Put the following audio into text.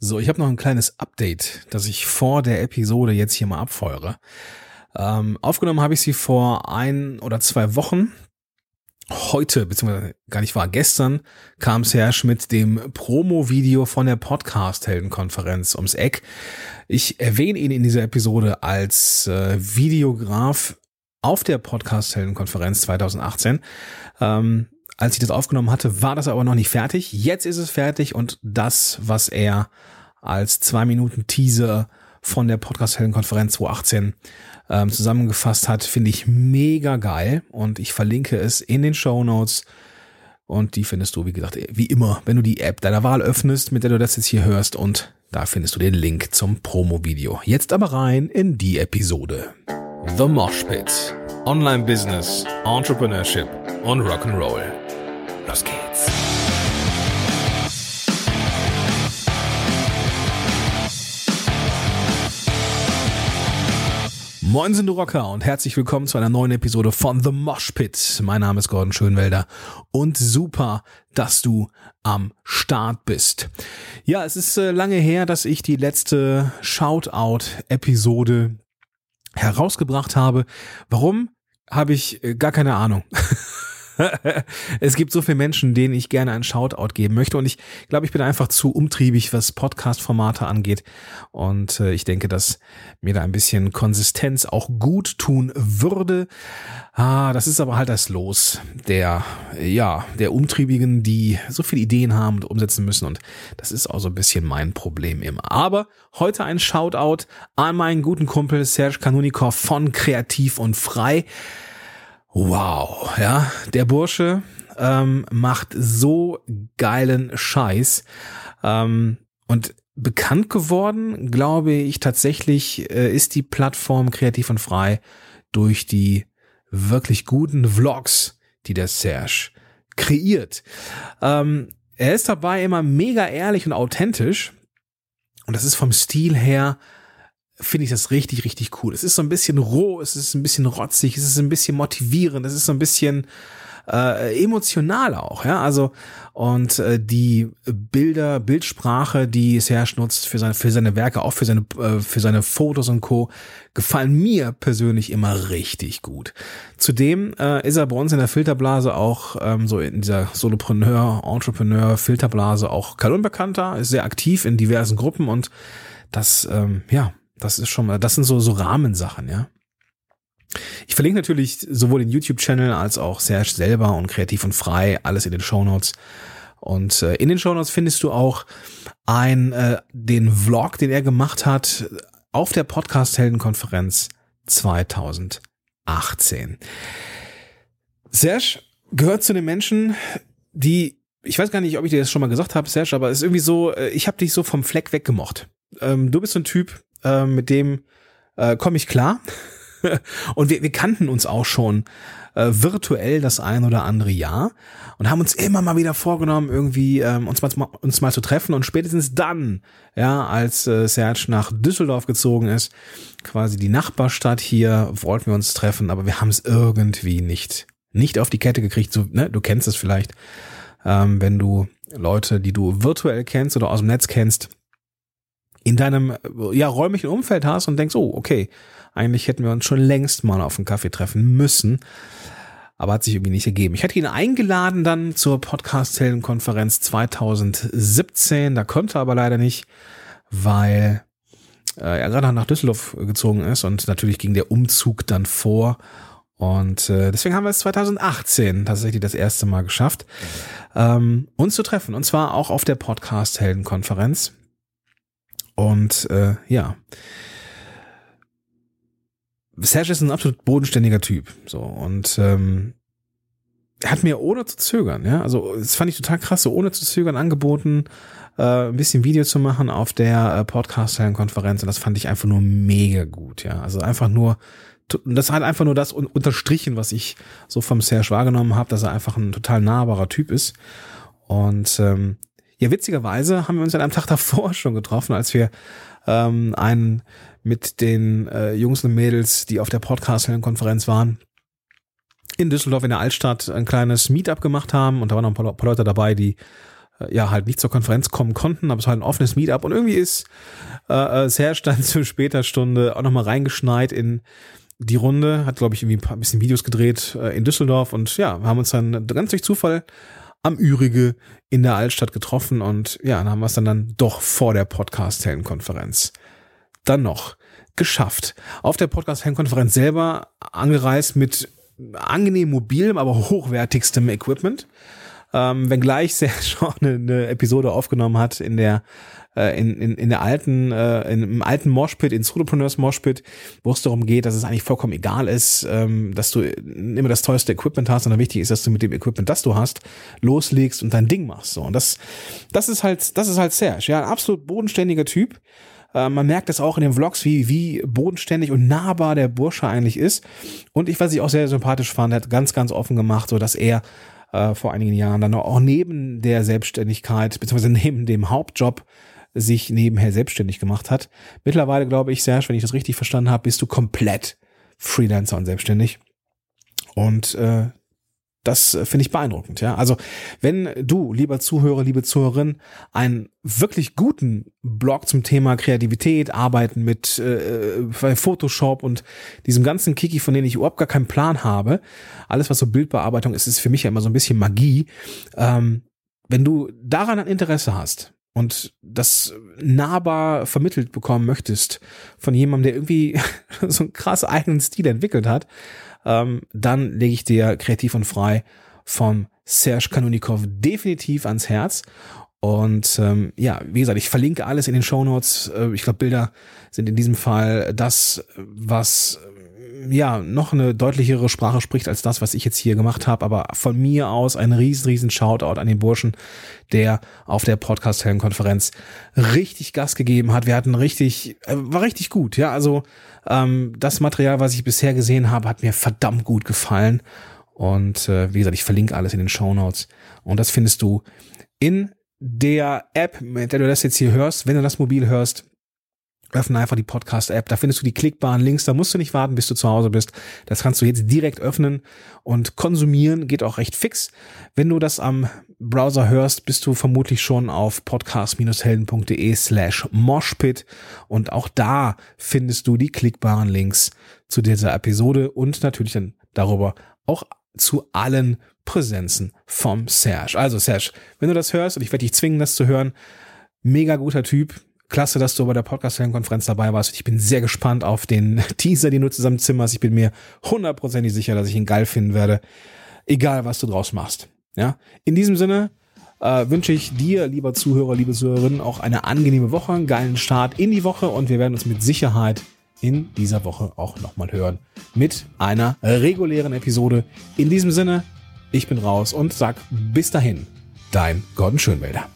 So, ich habe noch ein kleines Update, das ich vor der Episode jetzt hier mal abfeuere. Ähm, aufgenommen habe ich sie vor ein oder zwei Wochen. Heute, beziehungsweise gar nicht wahr, gestern kam Serge mit dem Promo-Video von der Podcast-Heldenkonferenz ums Eck. Ich erwähne ihn in dieser Episode als äh, Videograf auf der Podcast-Heldenkonferenz 2018. Ähm, als ich das aufgenommen hatte, war das aber noch nicht fertig. Jetzt ist es fertig und das, was er als zwei Minuten Teaser von der Podcast-Helden-Konferenz 2018 ähm, zusammengefasst hat, finde ich mega geil und ich verlinke es in den Show Notes. Und die findest du, wie gesagt, wie immer, wenn du die App deiner Wahl öffnest, mit der du das jetzt hier hörst und da findest du den Link zum Promo-Video. Jetzt aber rein in die Episode. The Mosh Pit. Online Business, Entrepreneurship und Rock'n'Roll. Los geht's. Moin sind du Rocker und herzlich willkommen zu einer neuen Episode von The Mosh Pit. Mein Name ist Gordon Schönwelder und super, dass du am Start bist. Ja, es ist äh, lange her, dass ich die letzte Shoutout-Episode herausgebracht habe. Warum? Habe ich äh, gar keine Ahnung. es gibt so viele Menschen, denen ich gerne einen Shoutout geben möchte. Und ich glaube, ich bin einfach zu umtriebig, was Podcast-Formate angeht. Und äh, ich denke, dass mir da ein bisschen Konsistenz auch gut tun würde. Ah, das ist aber halt das Los der, ja, der Umtriebigen, die so viele Ideen haben und umsetzen müssen. Und das ist auch so ein bisschen mein Problem immer. Aber heute ein Shoutout an meinen guten Kumpel Serge Kanunikov von Kreativ und Frei. Wow, ja, der Bursche ähm, macht so geilen Scheiß. Ähm, und bekannt geworden, glaube ich, tatsächlich äh, ist die Plattform Kreativ und Frei durch die wirklich guten Vlogs, die der Serge kreiert. Ähm, er ist dabei immer mega ehrlich und authentisch. Und das ist vom Stil her finde ich das richtig, richtig cool. Es ist so ein bisschen roh, es ist ein bisschen rotzig, es ist ein bisschen motivierend, es ist so ein bisschen äh, emotional auch, ja. Also und äh, die Bilder, Bildsprache, die Serge nutzt für seine für seine Werke, auch für seine äh, für seine Fotos und Co. gefallen mir persönlich immer richtig gut. Zudem äh, ist er bei uns in der Filterblase auch ähm, so in dieser Solopreneur, Entrepreneur Filterblase auch kein Unbekannter, ist sehr aktiv in diversen Gruppen und das ähm, ja das ist schon mal, das sind so, so Rahmensachen, ja. Ich verlinke natürlich sowohl den YouTube-Channel als auch Serge selber und Kreativ und Frei, alles in den Show Notes. Und äh, in den Show Notes findest du auch ein, äh, den Vlog, den er gemacht hat auf der Podcast-Heldenkonferenz 2018. Serge gehört zu den Menschen, die, ich weiß gar nicht, ob ich dir das schon mal gesagt habe, Serge, aber es ist irgendwie so, äh, ich habe dich so vom Fleck weggemocht. Ähm, du bist so ein Typ, äh, mit dem äh, komme ich klar. und wir, wir kannten uns auch schon äh, virtuell das ein oder andere Jahr und haben uns immer mal wieder vorgenommen, irgendwie ähm, uns, mal, uns mal zu treffen. Und spätestens dann, ja, als äh, Serge nach Düsseldorf gezogen ist, quasi die Nachbarstadt hier, wollten wir uns treffen, aber wir haben es irgendwie nicht, nicht auf die Kette gekriegt. So, ne, du kennst es vielleicht, ähm, wenn du Leute, die du virtuell kennst oder aus dem Netz kennst, in deinem ja räumlichen Umfeld hast und denkst, oh, okay, eigentlich hätten wir uns schon längst mal auf einen Kaffee treffen müssen. Aber hat sich irgendwie nicht ergeben. Ich hatte ihn eingeladen dann zur Podcast-Heldenkonferenz 2017. Da konnte er aber leider nicht, weil äh, er gerade nach Düsseldorf gezogen ist und natürlich ging der Umzug dann vor. Und äh, deswegen haben wir es 2018 tatsächlich das erste Mal geschafft, ähm, uns zu treffen. Und zwar auch auf der Podcast-Heldenkonferenz. Und äh, ja. Serge ist ein absolut bodenständiger Typ. So, und ähm, hat mir ohne zu zögern, ja, also das fand ich total krass, so ohne zu zögern angeboten, äh, ein bisschen Video zu machen auf der äh, Podcast-Konferenz und das fand ich einfach nur mega gut, ja. Also einfach nur, das hat einfach nur das unterstrichen, was ich so vom Serge wahrgenommen habe, dass er einfach ein total nahbarer Typ ist. Und ähm, ja, witzigerweise haben wir uns an einem Tag davor schon getroffen, als wir ähm, einen mit den äh, Jungs und Mädels, die auf der Podcast-Konferenz waren, in Düsseldorf in der Altstadt ein kleines Meetup gemacht haben. Und da waren noch ein paar, paar Leute dabei, die äh, ja halt nicht zur Konferenz kommen konnten, aber es war halt ein offenes Meetup. Und irgendwie ist äh, äh Serge dann zu später Stunde auch nochmal reingeschneit in die Runde, hat glaube ich irgendwie ein paar bisschen Videos gedreht äh, in Düsseldorf. Und ja, wir haben uns dann ganz durch Zufall am Ürige in der Altstadt getroffen und ja, dann haben wir es dann, dann doch vor der Podcast-Heldenkonferenz dann noch geschafft. Auf der Podcast-Heldenkonferenz selber angereist mit angenehm mobilem, aber hochwertigstem Equipment. Ähm, wenngleich sehr schon eine, eine Episode aufgenommen hat in der äh, in, in, in der alten, äh, in, im alten Moshpit, in Solopreneurs Moshpit, wo es darum geht, dass es eigentlich vollkommen egal ist, ähm, dass du immer das teuerste Equipment hast, sondern wichtig ist, dass du mit dem Equipment, das du hast, loslegst und dein Ding machst. So. Und das, das ist halt, das ist halt Serge, ja, ein absolut bodenständiger Typ. Äh, man merkt das auch in den Vlogs, wie, wie bodenständig und nahbar der Bursche eigentlich ist. Und ich, was ich auch sehr sympathisch fand, hat ganz, ganz offen gemacht, so dass er äh, vor einigen Jahren dann auch neben der Selbstständigkeit, beziehungsweise neben dem Hauptjob sich nebenher selbstständig gemacht hat. Mittlerweile glaube ich, Serge, wenn ich das richtig verstanden habe, bist du komplett Freelancer und selbstständig. Und äh, das äh, finde ich beeindruckend, ja. Also, wenn du, lieber Zuhörer, liebe Zuhörerin, einen wirklich guten Blog zum Thema Kreativität, Arbeiten mit äh, äh Photoshop und diesem ganzen Kiki, von denen ich überhaupt gar keinen Plan habe, alles, was so Bildbearbeitung ist, ist für mich ja immer so ein bisschen Magie. Ähm, wenn du daran ein Interesse hast und das nahbar vermittelt bekommen möchtest von jemandem, der irgendwie so einen krass eigenen Stil entwickelt hat, ähm, dann lege ich dir kreativ und frei vom Serge Kanonikov definitiv ans Herz. Und ähm, ja, wie gesagt, ich verlinke alles in den Show Notes. Äh, ich glaube, Bilder sind in diesem Fall das, was ja noch eine deutlichere Sprache spricht als das, was ich jetzt hier gemacht habe. Aber von mir aus ein riesen, riesen Shoutout an den Burschen, der auf der Podcast-Helden-Konferenz richtig Gas gegeben hat. Wir hatten richtig, äh, war richtig gut. Ja, also ähm, das Material, was ich bisher gesehen habe, hat mir verdammt gut gefallen. Und äh, wie gesagt, ich verlinke alles in den Show Notes. Und das findest du in der App, mit der du das jetzt hier hörst. Wenn du das mobil hörst, Öffne einfach die Podcast-App, da findest du die klickbaren Links, da musst du nicht warten, bis du zu Hause bist. Das kannst du jetzt direkt öffnen und konsumieren, geht auch recht fix. Wenn du das am Browser hörst, bist du vermutlich schon auf podcast-helden.de slash moshpit und auch da findest du die klickbaren Links zu dieser Episode und natürlich dann darüber auch zu allen Präsenzen vom Serge. Also Serge, wenn du das hörst und ich werde dich zwingen, das zu hören, mega guter Typ, Klasse, dass du bei der Podcast-Konferenz dabei warst. Ich bin sehr gespannt auf den Teaser, den du zusammen zimmerst. Ich bin mir hundertprozentig sicher, dass ich ihn geil finden werde. Egal, was du draus machst. Ja. In diesem Sinne äh, wünsche ich dir, lieber Zuhörer, liebe Zuhörerin, auch eine angenehme Woche, einen geilen Start in die Woche und wir werden uns mit Sicherheit in dieser Woche auch nochmal hören mit einer regulären Episode. In diesem Sinne, ich bin raus und sag bis dahin, dein Gordon Schönwälder.